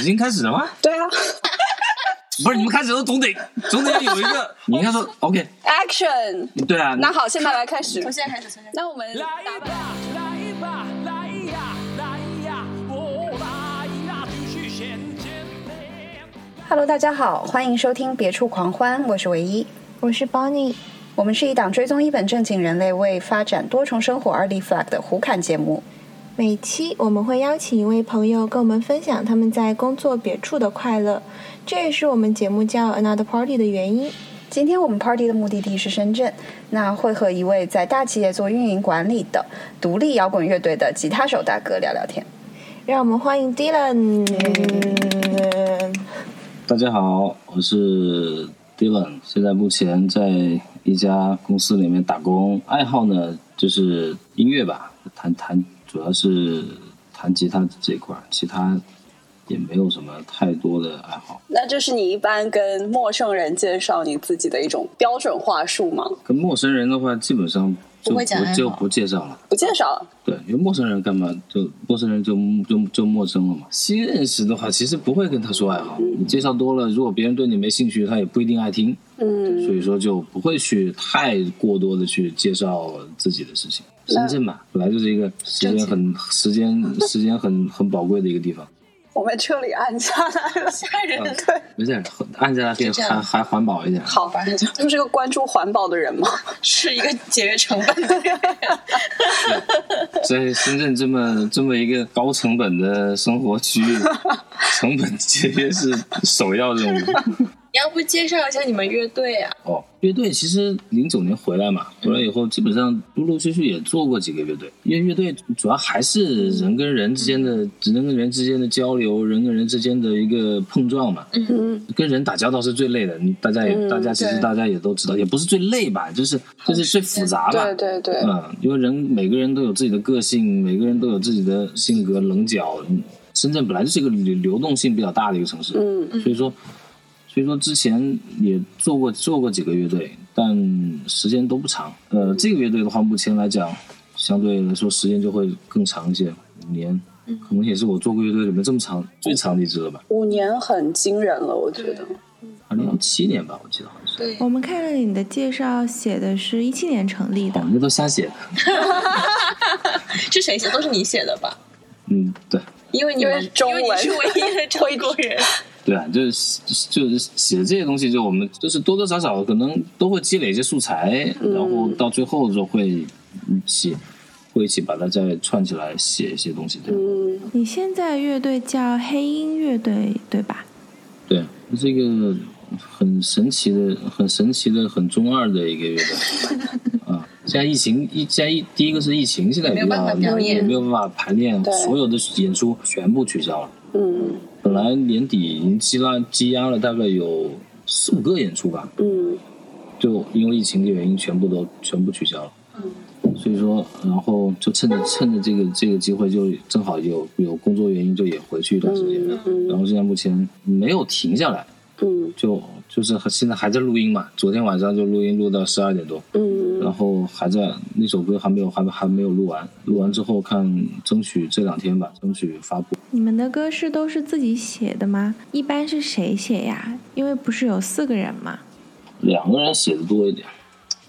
已经开始了吗？对啊 不是，你们开始都总得总得要有一个，你应该说 OK，，Action！对啊，那好，现在来开始。从现在开始，从现在开始。那我们来吧，来吧，来呀，来呀，我来呀，继续向前面。Hello，大家好，欢迎收听《别处狂欢》，我是唯一。我是 Bonnie，我们是一档追踪一本正经人类为发展多重生活而立 flag 的胡侃节目。每期我们会邀请一位朋友跟我们分享他们在工作别处的快乐，这也是我们节目叫 Another Party 的原因。今天我们 party 的目的地是深圳，那会和一位在大企业做运营管理的独立摇滚乐队的吉他手大哥聊聊天。让我们欢迎 Dylan。大家好，我是 Dylan，现在目前在一家公司里面打工，爱好呢就是音乐吧，弹弹主要是弹吉他这一块儿，其他也没有什么太多的爱好。那就是你一般跟陌生人介绍你自己的一种标准话术吗？跟陌生人的话，基本上就不会讲就不介绍了。不介绍了。对，因为陌生人干嘛就陌生人就就就陌生了嘛。新认识的话，其实不会跟他说爱好，你介绍多了，如果别人对你没兴趣，他也不一定爱听。嗯，所以说就不会去太过多的去介绍自己的事情。深圳嘛，本来就是一个时间很时间时间很很宝贵的一个地方。我们这里按下来了，吓人。对，没事，按下来可以还还环保一点。好吧，就是个关注环保的人嘛。是一个节约成本的人。在深圳这么这么一个高成本的生活区域，成本节约是首要任务。你要不介绍一下你们乐队啊？哦，乐队其实零九年回来嘛，回来以后基本上陆陆续续也做过几个乐队，因为乐队主要还是人跟人之间的人跟人之间的交流，人跟人之间的一个碰撞嘛。嗯，跟人打交道是最累的，大家也、嗯大家其实大家也都知道，也不是最累吧，就是就是最复杂吧。对对对，嗯，因为人每个人都有自己的个性，每个人都有自己的性格棱角。嗯深圳本来就是一个流流动性比较大的一个城市，嗯所以说，所以说之前也做过做过几个乐队，但时间都不长。呃，这个乐队的话，目前来讲，相对来说时间就会更长一些，五年，可能也是我做过乐队里面这么长最长的一支了吧。五年很惊人了，我觉得。二零一七年吧，我记得好像是。对，我们看了你的介绍，写的是一七年成立的我们都瞎写的。是谁写？都是你写的吧？嗯，对。因为你们中文因为你是唯一的中国人。对啊，就是就是写这些东西，就我们就是多多少少可能都会积累一些素材，然后到最后就会一起会一起把它再串起来写一些东西。对，嗯，你现在乐队叫黑鹰乐队，对吧？对，这是一个很神奇的、很神奇的、很中二的一个乐队啊。现在疫情一，现在一第一个是疫情，现在没有办法较表演也没有办法排练，所有的演出全部取消了。嗯本来年底已经积拉积压了大概有四五个演出吧，嗯就因为疫情的原因，全部都全部取消了。所以说，然后就趁着趁着这个这个机会，就正好有有工作原因，就也回去一段时间。嗯然后现在目前没有停下来，嗯就就是现在还在录音嘛。昨天晚上就录音录到十二点多，嗯然后还在那首歌还没有还还没有录完，录完之后看争取这两天吧，争取发布。你们的歌是都是自己写的吗？一般是谁写呀？因为不是有四个人吗。两个人写的多一点，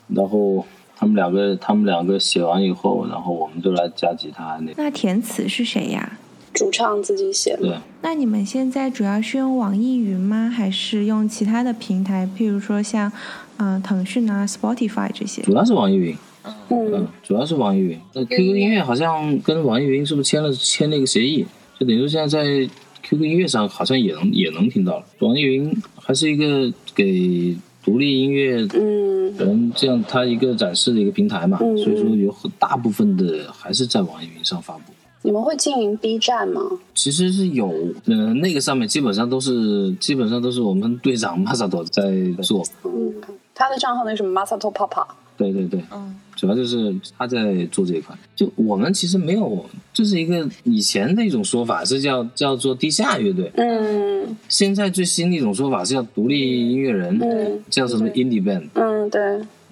然后他们两个他们两个写完以后，然后我们就来加吉他那那填词是谁呀？主唱自己写对的。。那你们现在主要是用网易云吗？还是用其他的平台，譬如说像嗯、呃腾讯啊、Spotify 这些？主要是网易云，嗯嗯，主要是网易云。那 QQ 音乐好像跟网易云是不是签了签了一个协议？就等于说现在在 QQ 音乐上好像也能也能听到了。网易云还是一个给独立音乐嗯人这样它一个展示的一个平台嘛，嗯所以说有很大部分的还是在网易云上发布。你们会经营 B 站吗？其实是有，呃，那个上面基本上都是基本上都是我们队长 Masato 在做，嗯，他的账号那什么 Masato Papa，对对对，嗯，主要就是他在做这一块。就我们其实没有，就是一个以前的一种说法是叫叫做地下乐队，嗯。现在最新的一种说法是叫独立音乐人，嗯。叫什么 indie band。嗯，对，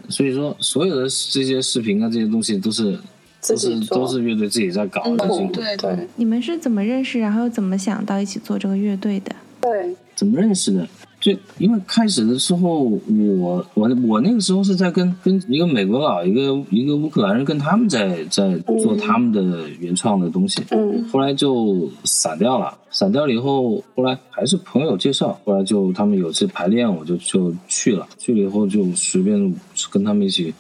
所以说，所有的这些视频啊，这些东西都是自己做都是乐队自己在搞，嗯很辛苦。对对你们是怎么认识，然后又怎么想到一起做这个乐队的？对，怎么认识的？就因为开始的时候，我我我那个时候是在跟跟一个美国佬，一个一个乌克兰人，跟他们在在做他们的原创的东西。嗯后来就散掉了，散掉了以后，后来还是朋友介绍，后来就他们有次排练，我就就去了，去了以后就随便跟他们一起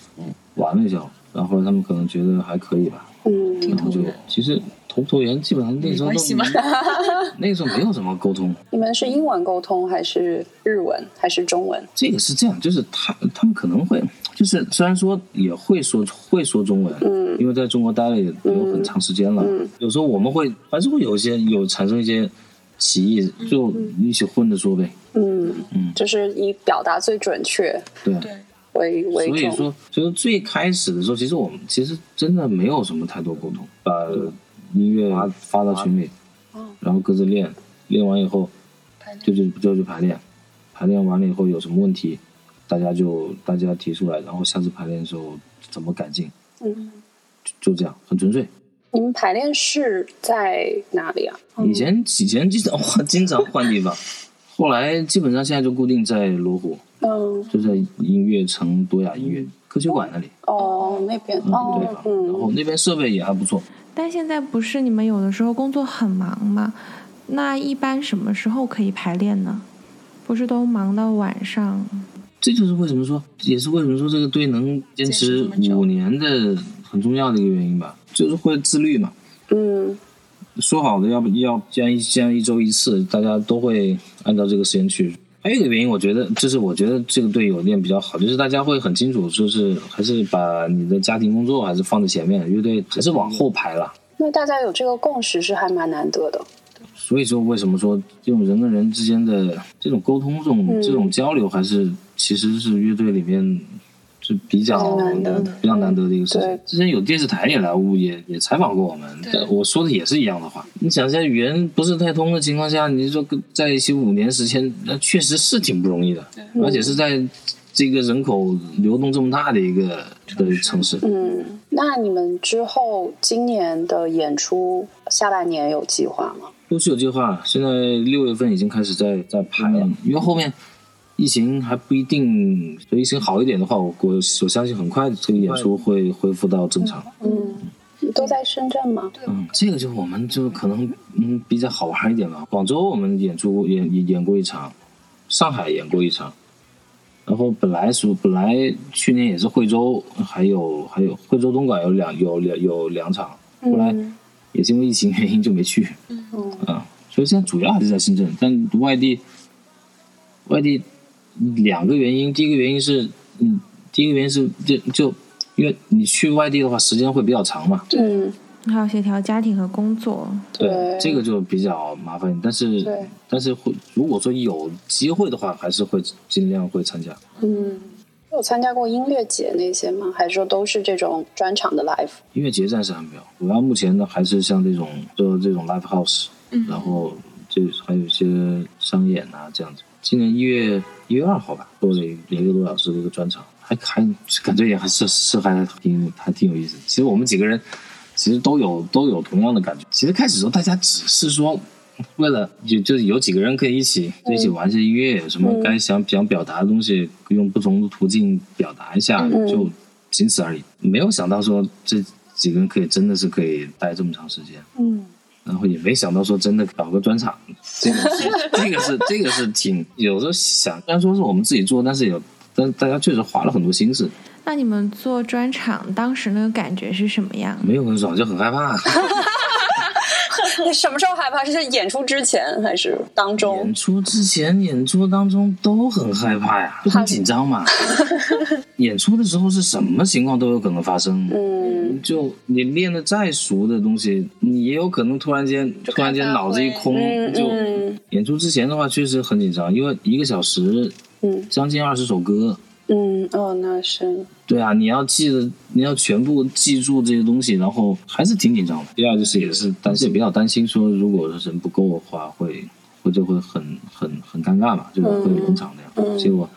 玩了一下，然后他们可能觉得还可以吧，嗯。然后就其实投不投缘，基本上那时候都 那时候没有什么沟通，你们是英文沟通还是日文还是中文？这个是这样，就是他他们可能会，就是虽然说也会说会说中文，嗯。因为在中国待了也有很长时间了，嗯。有时候我们会还是会有一些有产生一些歧义，就一起混着说呗，嗯。嗯。就是以表达最准确。对。对。为为重。所以说，就是最开始的时候，其实我们其实真的没有什么太多沟通，把音乐发发到群里，然后各自练，练完以后就就就去排练，排练完了以后有什么问题，大家就大家提出来，然后下次排练的时候怎么改进，嗯，就就这样，很纯粹。你们排练室在哪里啊？以前以前经常换经常换地方，后来基本上现在就固定在罗湖，嗯，就在音乐城多雅音乐科学馆那里，哦，那边嗯，对哦吧？，然后嗯，那边设备也还不错。但现在不是你们有的时候工作很忙吗？那一般什么时候可以排练呢？不是都忙到晚上？这就是为什么说，也是为什么说这个队能坚持五年的很重要的一个原因吧，就是会自律嘛。嗯说好的要不要，既然一既然一周一次，大家都会按照这个时间去。还有一个原因，我觉得就是我觉得这个队有练比较好，就是大家会很清楚，就是还是把你的家庭工作还是放在前面，乐队还是往后排了。那大家有这个共识是还蛮难得的。所以说，为什么说这种人跟人之间的这种沟通、这种、嗯这种交流，还是其实是乐队里面是比较比较难得的比较难得的一个事情。之前有电视台也来屋也也采访过我们，但我说的也是一样的话。你想一下，语言不是太通的情况下，你说跟在一起五年时间，那确实是挺不容易的，而且是在这个人口流动这么大的一个的城市。嗯，那你们之后今年的演出下半年有计划吗？都是有计划，现在六月份已经开始在在排了，因为后面疫情还不一定，所以疫情好一点的话，我我我相信很快这个演出会恢复到正常。嗯，你都在深圳吗？嗯，这个就我们就可能嗯比较好玩一点吧。广州我们演出演演演过一场，上海演过一场，然后本来是本来去年也是惠州，还有还有惠州东莞有两有两有两场，后来嗯也是因为疫情原因就没去。嗯啊，所以现在主要还是在深圳，但外地，外地两个原因，第一个原因是，嗯，第一个原因是就就因为你去外地的话，时间会比较长嘛，对，还要协调家庭和工作。对这个就比较麻烦，但是对但是会如果说有机会的话，还是会尽量会参加。嗯，有参加过音乐节那些吗？还是说都是这种专场的 live？音乐节暂时还没有，主要目前呢还是像这种做这种 live house，、然后这还有一些商演啊这样子。今年一月一月二号吧，做了一一个多小时的一个专场，还还感觉也还是是还挺还挺有意思的。其实我们几个人其实都有都有同样的感觉。其实开始的时候大家只是说。为了就就是有几个人可以一起一起玩一些音乐，什么该想想表达的东西，用不同的途径表达一下，嗯就仅此而已。没有想到说这几个人可以真的是可以待这么长时间，嗯然后也没想到说真的搞个专场，这个是 这个是这个是挺有时候想，虽然说是我们自己做，但是有但大家确实花了很多心思，那你们做专场当时那个感觉是什么样？没有很爽，就很害怕。你什么时候害怕？是在演出之前还是当中演？出之前、演出当中都很害怕呀，就很紧张嘛。演出的时候是什么情况都有可能发生。嗯就你练的再熟的东西，你也有可能突然间突然间脑子一空，嗯就嗯演出之前的话确实很紧张，因为一个小时嗯将近二十首歌，嗯，哦，那是对啊，你要记得，你要全部记住这些东西，然后还是挺紧张的。第二就是也是担心，比较担心说，如果人不够的话，会会就会很很很尴尬嘛，就会冷场那样。嗯结果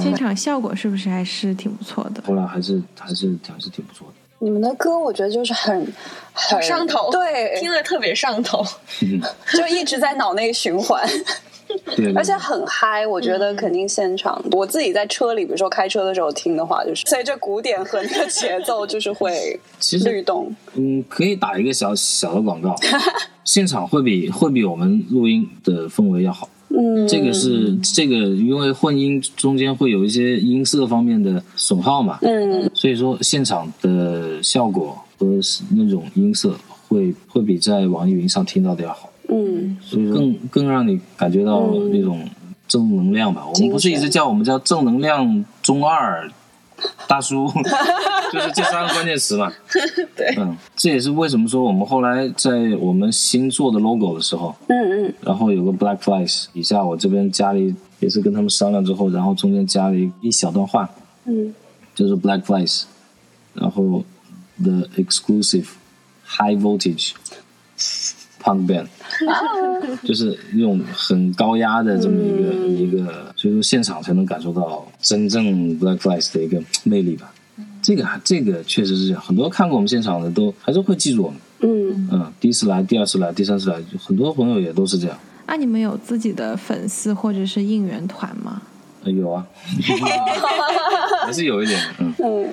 现场效果是不是还是挺不错的？后来还是还是还是挺不错的。你们的歌我觉得就是很很上头，对，听了特别上头。就一直在脑内循环，对，而且很嗨。我觉得肯定现场，我自己在车里，比如说开车的时候听的话，就是随着鼓点和那个节奏，就是会 其实律动。嗯，可以打一个小小的广告，现场会比会比我们录音的氛围要好。嗯，这个是这个，因为混音中间会有一些音色方面的损耗嘛，嗯所以说现场的效果和那种音色会会比在网易云上听到的要好，嗯。所以更更让你感觉到那种正能量吧。我们不是一直叫我们叫正能量中二大叔，就是这三个关键词嘛。对。嗯，这也是为什么说我们后来在我们新做的 logo 的时候，嗯嗯。然后有个 Black Flies，底下我这边加了一，也是跟他们商量之后，然后中间加了一一小段话，嗯。就是 Black Flies，然后 The Exclusive High Voltage Punk Band，就是那种很高压的这么一个、一个，所以说现场才能感受到真正 Black Flies 的一个魅力吧。这个还这个确实是这样，很多看过我们现场的都还是会记住我们。嗯嗯，第一次来，第二次来，第三次来，很多朋友也都是这样。啊，你们有自己的粉丝或者是应援团吗？呃有啊，还是有一点的，嗯。嗯。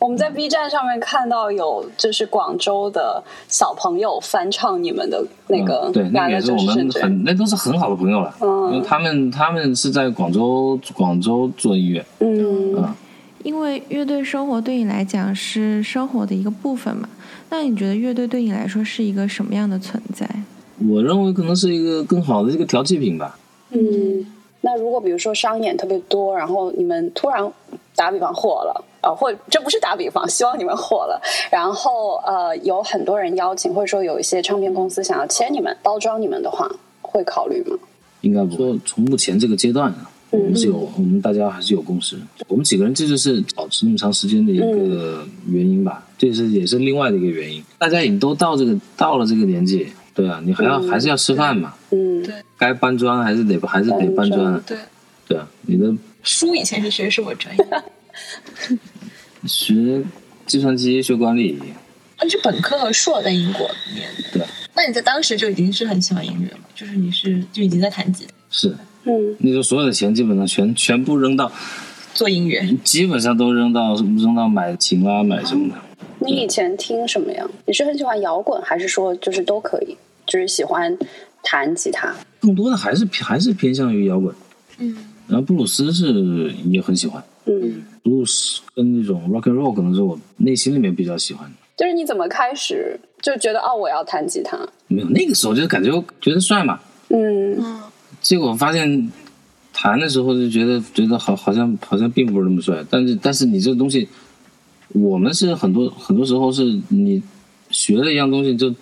我们在 B 站上面看到有，就是广州的小朋友翻唱你们的那个嗯、对，那个也《是我们很，那都是很好的朋友了。嗯因为他们他们是在广州广州做音乐，嗯嗯，因为乐队生活对你来讲是生活的一个部分嘛，那你觉得乐队对你来说是一个什么样的存在？我认为可能是一个更好的一个调剂品吧。嗯。那如果比如说商演特别多，然后你们突然打比方火了，呃，或这不是打比方，希望你们火了，然后呃有很多人邀请，或者说有一些唱片公司想要签你们、包装你们的话，会考虑吗？应该不会从目前这个阶段啊，我们是有我们大家还是有共识。我们几个人这就是保持那么长时间的一个原因吧，这是也是另外的一个原因。大家已经都到这个到了这个年纪，对啊，你还要、还是要吃饭嘛，嗯，对该搬砖还是得还是得搬砖啊，对，对啊，你的书以前是学什么专业？学计算机学管理，你是本科和硕在英国念的。对，那你在当时就已经是很喜欢音乐了，就是你是就已经在弹吉他是嗯那时候所有的钱基本上全全部扔到，做音乐。基本上都扔到扔到买琴啦买什么的。你以前听什么呀？你是很喜欢摇滚，还是说就是都可以？就是喜欢弹吉他？更多的还是还是偏向于摇滚，嗯，然后布鲁斯是也很喜欢，嗯，布鲁斯跟那种 rock and roll 可能是我内心里面比较喜欢的。就是你怎么开始就觉得哦，我要弹吉他？没有那个时候就是感觉觉得帅嘛，嗯结果发现弹的时候就觉得觉得好好像好像并不是那么帅，但是但是你这个东西，我们是很多很多时候是你学了一样东西就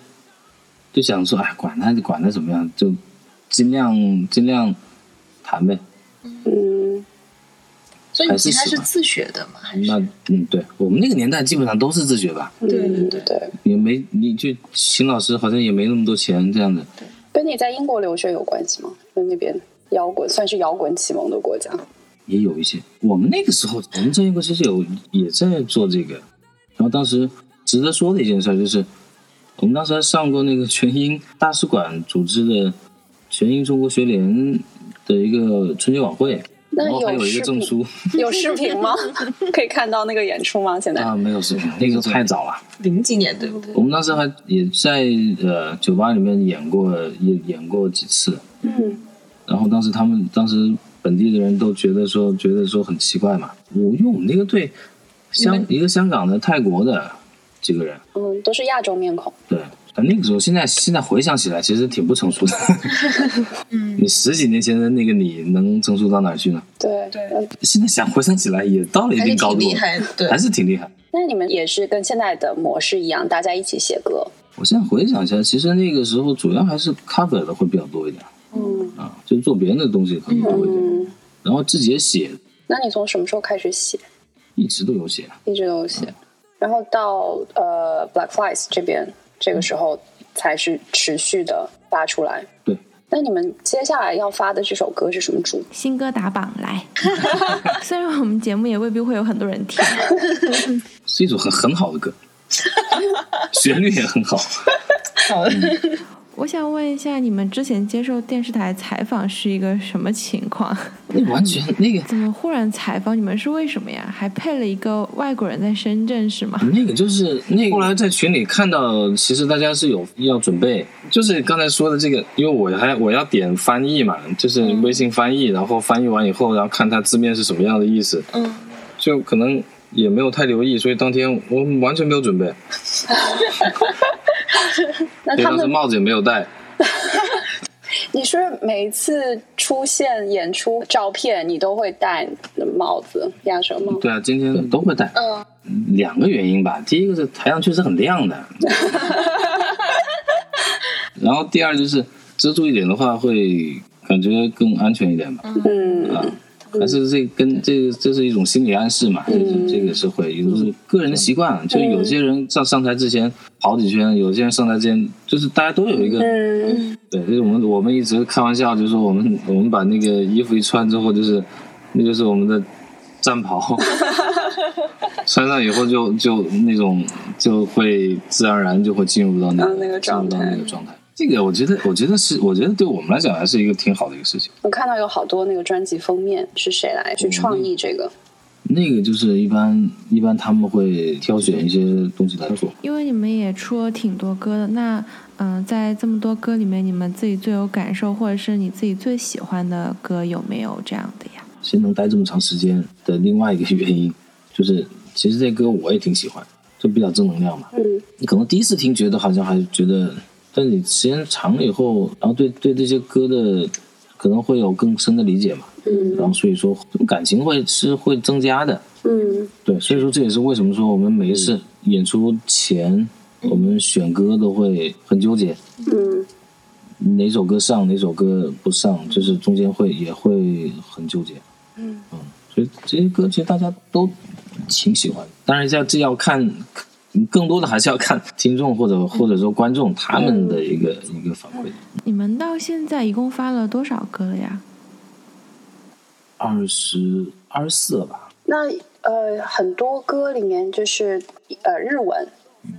就想说哎管他管他怎么样就尽量尽量弹呗。嗯所以你吉他是还是自学的吗？还是？那嗯对我们那个年代基本上都是自学吧，嗯，对对对对，也没你就秦老师好像也没那么多钱这样子。跟你在英国留学有关系吗？跟那边摇滚算是摇滚启蒙的国家。也有一些。我们那个时候，我们在英国其实有也在做这个。然后当时值得说的一件事就是，我们当时还上过那个全英大使馆组织的全英中国学联的一个春节晚会，然后还有一个证书 有视频吗？可以看到那个演出吗？现在？啊，没有视频，那个太早了。零几年对不对？我们当时还也在呃酒吧里面演过，也演过几次。嗯然后当时他们当时本地的人都觉得说，觉得说很奇怪嘛。我因为我们那个队，香一个香港的、泰国的几个人，嗯，都是亚洲面孔。对。但那个时候，现在现在回想起来，其实挺不成熟的。嗯，你十几年前的那个你能成熟到哪儿去呢？对对嗯 现在想回想起来，也到了一定高度了，挺厉害的。对还，是挺厉害。那你们也是跟现在的模式一样，大家一起写歌。我现在回想一下，其实那个时候主要还是 cover 的会比较多一点嗯啊，就是做别人的东西可能多一点，嗯，然后自己也写，那你从什么时候开始写？一直都有写。一直都有写，然后到呃 Black Flies 这边，这个时候才是持续的发出来。对，那你们接下来要发的这首歌是什么主？新歌打榜来，虽然我们节目也未必会有很多人听，是一首很很好的歌，旋律也很好。我想问一下，你们之前接受电视台采访是一个什么情况？那完全那个 怎么忽然采访你们是为什么呀？还配了一个外国人在深圳是吗？那个就是那个后来在群里看到，其实大家是有要准备，就是刚才说的这个，因为我还我要点翻译嘛，就是微信翻译，然后翻译完以后，然后看它字面是什么样的意思，嗯，就可能也没有太留意，所以当天我完全没有准备，那他们，帽子也没有戴。你是不是每一次出现演出照片，你都会戴帽子、鸭舌帽？对啊，今天都会戴。嗯，两个原因吧，第一个是台上确实很亮的，然后第二就是遮住一点的话，会感觉更安全一点吧。嗯啊，还是这跟这这是一种心理暗示嘛，这是这个是会，有的是个人的习惯，就有些人上上台之前跑几圈，有些人上台之前就是大家都有一个，嗯，对，就是我们我们一直开玩笑，就是说我们我们把那个衣服一穿之后，就是那就是我们的战袍，穿上以后就就那种就会自然而然就会进入到那个、嗯那个进入到那个状态。这个我觉得，我觉得是，我觉得对我们来讲还是一个挺好的一个事情。我看到有好多那个专辑封面是谁来去创意这个？那个就是一般一般他们会挑选一些东西来做。因为你们也出了挺多歌的，那嗯、呃在这么多歌里面，你们自己最有感受，或者是你自己最喜欢的歌有没有这样的呀？先能待这么长时间的另外一个原因，就是其实这歌我也挺喜欢，就比较正能量嘛。嗯你可能第一次听觉得好像还觉得，但你时间长了以后，然后对对这些歌的可能会有更深的理解嘛。嗯。然后所以说感情会是会增加的。嗯。对，所以说这也是为什么说我们每一次演出前，我们选歌都会很纠结，嗯。哪首歌上，哪首歌不上，就是中间会也会很纠结。嗯。所以这些歌其实大家都挺喜欢，当然要这要看，更多的还是要看听众或者或者说观众他们的一个、一个反馈。你们到现在一共发了多少歌了呀？二十二十四了吧？那呃，很多歌里面就是呃日文，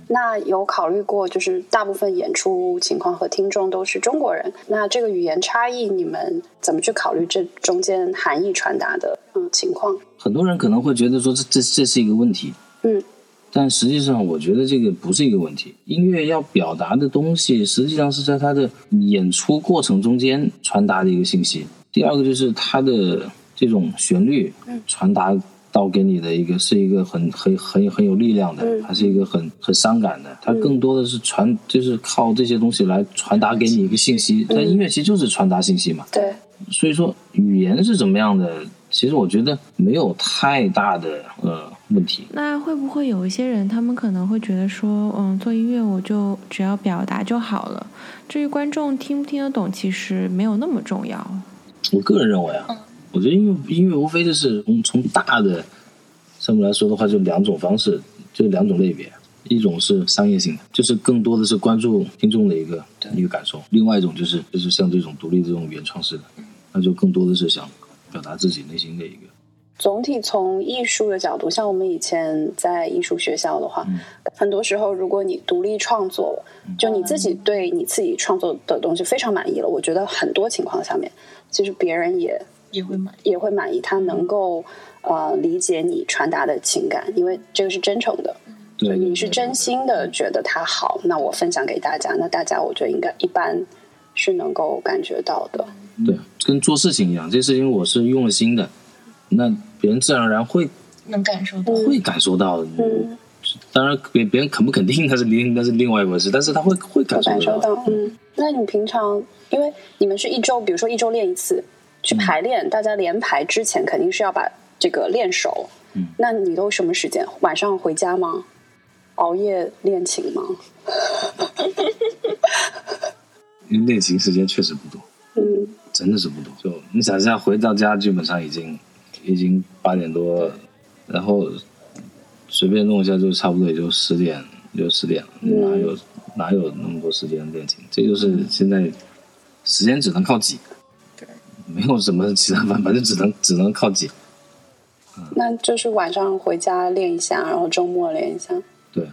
那有考虑过就是大部分演出情况和听众都是中国人，那这个语言差异你们怎么去考虑这中间含义传达的嗯情况？很多人可能会觉得说这这这是一个问题，嗯但实际上我觉得这个不是一个问题。音乐要表达的东西，实际上是在它的演出过程中间传达的一个信息。第二个就是它的这种旋律传达到给你的一个是一个很很很很有力量的，嗯还是一个很很伤感的。它更多的是传，就是靠这些东西来传达给你一个信息。但音乐其实就是传达信息嘛。对，所以说语言是怎么样的，其实我觉得没有太大的呃问题。那会不会有一些人，他们可能会觉得说，嗯，做音乐我就只要表达就好了，至于观众听不听得懂，其实没有那么重要。我个人认为啊，我觉得音乐音乐无非就是从从大的上面来说的话，就两种方式，就两种类别。一种是商业性的，就是更多的是关注听众的一个一个感受；另外一种就是就是像这种独立这种原创式的，那就更多的是想表达自己内心的一个。总体从艺术的角度，像我们以前在艺术学校的话，很多时候如果你独立创作，就你自己对你自己创作的东西非常满意了，我觉得很多情况下面，其实别人也也会满。也会满意，他能够呃理解你传达的情感，因为这个是真诚的，对就你是真心的觉得它好，那我分享给大家，那大家我觉得应该一般是能够感觉到的。对，跟做事情一样，这事情我是用了心的，那别人自然而然会能感受到。会感受到的。嗯，当然别别人肯不肯定那是另那是另外一回事，但是他会会感受得到。受到，嗯。那你平常，因为你们是一周，比如说一周练一次，去排练，大家连排之前肯定是要把这个练熟。嗯，那你都什么时间？晚上回家吗？熬夜练琴吗？因为练琴时间确实不多，嗯真的是不多。就你想一下，回到家基本上已经已经八点多，然后随便弄一下就差不多也就十点就十点了，嗯哪有哪有那么多时间练琴？这就是现在时间只能靠挤，没有什么其他办法，就只能只能靠挤。那就是晚上回家练一下，然后周末练一下。对，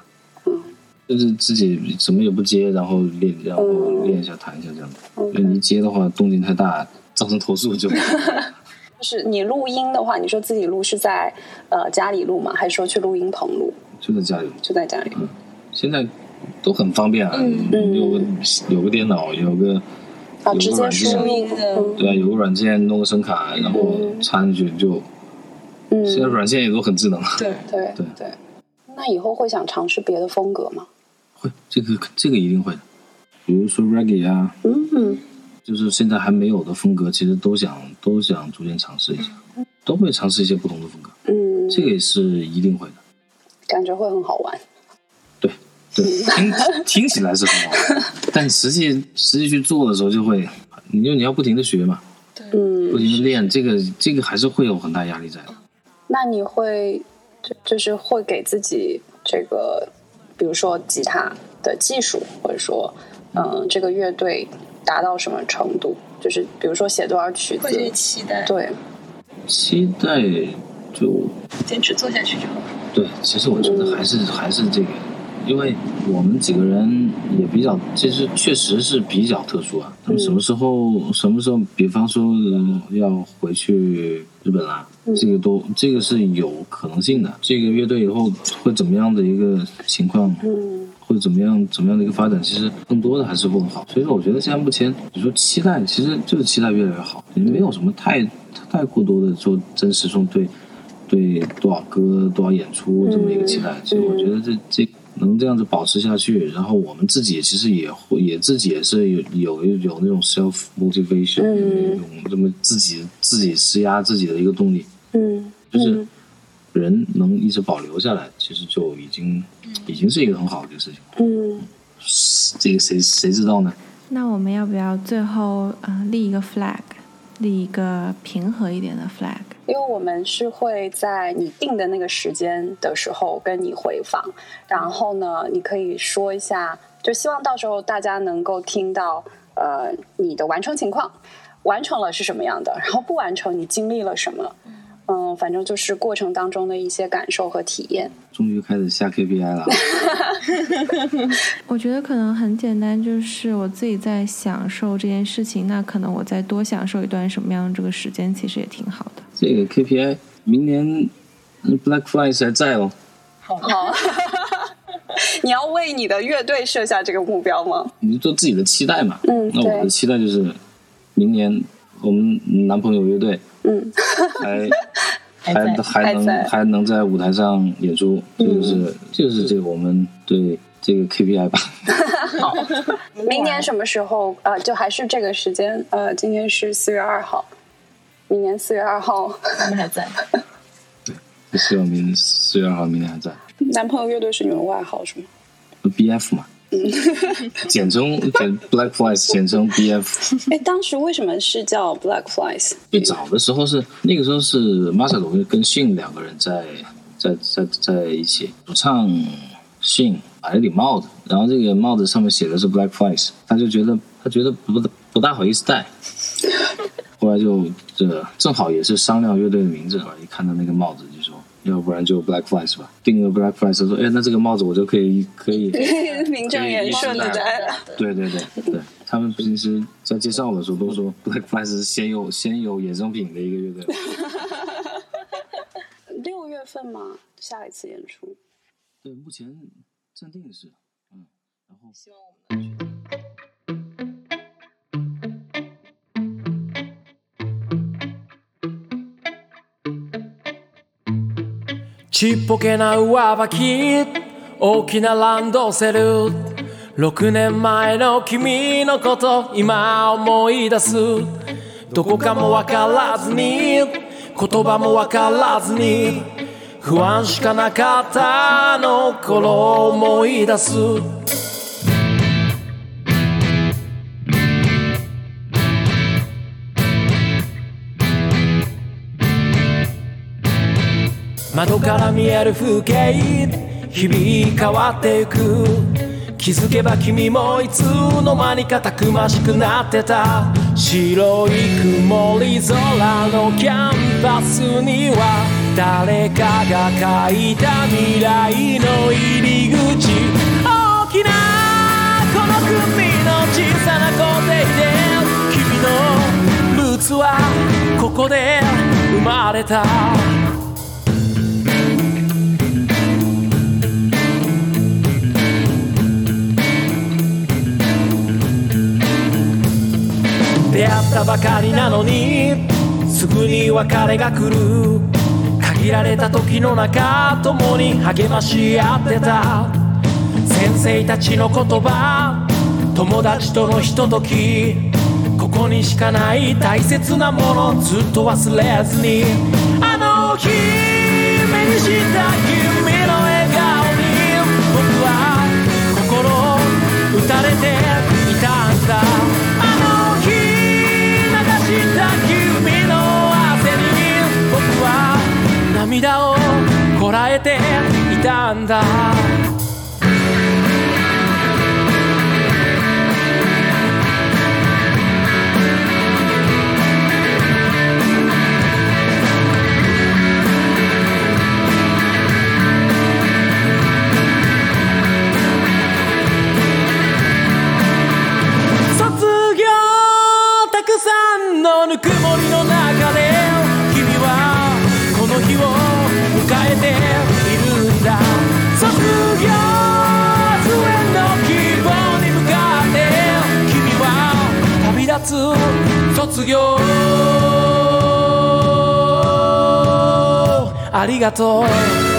嗯，就是自己什么也不接，然后练，然后练一下弹一下这样子。因为你一接的话，动静太大，造成投诉就 就是你录音的话，你说自己录是在呃家里录吗？还是说去录音棚录？就在家里。就在家里。现在都很方便啊，嗯有个有个电脑，有个啊，有个直接软件，输音的对啊，有个软件弄个声卡，然后插进去就。嗯现在嗯，软件也都很智能。对，对对对。那以后会想尝试别的风格吗？会，这个这个一定会的。比如说 reggae 啊，嗯就是现在还没有的风格，其实都想都想逐渐尝试一下，都会尝试一些不同的风格，嗯，这个也是一定会的。感觉会很好玩。对，对，听 听起来是很好玩，但实际实际去做的时候就会，你就你要不停的学嘛，嗯不，停的练，这个这个还是会有很大压力在的。那你会就就是会给自己这个，比如说吉他的技术，或者说嗯、这个乐队达到什么程度？就是比如说写多少曲子，期待，对，期待就坚持做下去就好。对，其实我觉得还是、还是这个，因为我们几个人也比较，其实确实是比较特殊啊。他们什么时候、什么时候，比方说、呃要回去日本啦，这个都这个是有可能性的。这个乐队以后会怎么样的一个情况？嗯会怎么样怎么样的一个发展，其实更多的还是会很好。所以说，我觉得现在目前你说期待，其实就是期待越来越好，没有什么太太过多的说真实中对对多少歌多少演出这么一个期待。其实我觉得这这能这样子保持下去，然后我们自己其实也会也自己也是有有有那种 self motivation，、嗯。有这么自己自己施压自己的一个动力，嗯就是人能一直保留下来，其实就已经已经是一个很好的一个事情。嗯，这个谁谁知道呢？那我们要不要最后呃立一个 flag，立一个平和一点的 flag？因为我们是会在你定的那个时间的时候跟你回访，然后呢，你可以说一下，就希望到时候大家能够听到呃你的完成情况，完成了是什么样的，然后不完成你经历了什么，嗯，反正就是过程当中的一些感受和体验。终于开始下 KPI 了，我觉得可能很简单，就是我自己在享受这件事情，那可能我再多享受一段什么样的这个时间，其实也挺好的。这个 KPI 明年呃 Black Flies 还在哦，好，你要为你的乐队设下这个目标吗？你就做自己的期待嘛。嗯那我的期待就是明年我们男朋友乐队嗯还 还还还能还还能在舞台上演出，这就是就是这个我们对这个 KPI 吧。好明年什么时候？呃，就还是这个时间。呃，今天是四月二号，明年四月二号，他们还在，对希望明四月二号明年还在。男朋友乐队是你们外号是吗？BF 嘛，简称简 Black Flies 简称 BF。哎，当时为什么是叫 Black Flies？最早的时候是那个时候是 Masado 跟信两个人在在在在一起，主唱信买了顶帽子，然后这个帽子上面写的是 Black Flies，他就觉得他觉得不不大好意思戴，后来就这正好也是商量乐队的名字，后来一看到那个帽子。要不然就 Black Flies 吧，定个 Black Flies，说，哎，那这个帽子我就可以可以 名正言顺的戴了。对对对对，他们平时在介绍的时候都说 Black Flies 是先有先有衍生品的一个乐队。六月份吗？下一次演出？对，目前暂定的是，嗯，然后希望我们ちっぽけな上履き大きなランドセル。6年前の君のこと今思い出す。どこかもわからずに言葉もわからずに不安しかなかったあの頃思い出す。窓から見える風景日々変わってゆく。気づけば君もいつの間にかたくましくなってた。白い曇り空のキャンバスには誰かが書いた未来の入り口。大組の小さな校庭で君のルーツはここで生まれた。出会ったばかりなのにすぐに別れが来る。限られた時の中共に励まし合ってた。先生たちの言葉友達とのひとときここにしかない大切なものずっと忘れずにあの日目にした君の笑顔に僕は心打たれていたんだ。涙をこらえていたんだ。卒業たくさんのぬくもりの中卒業。ありがとう。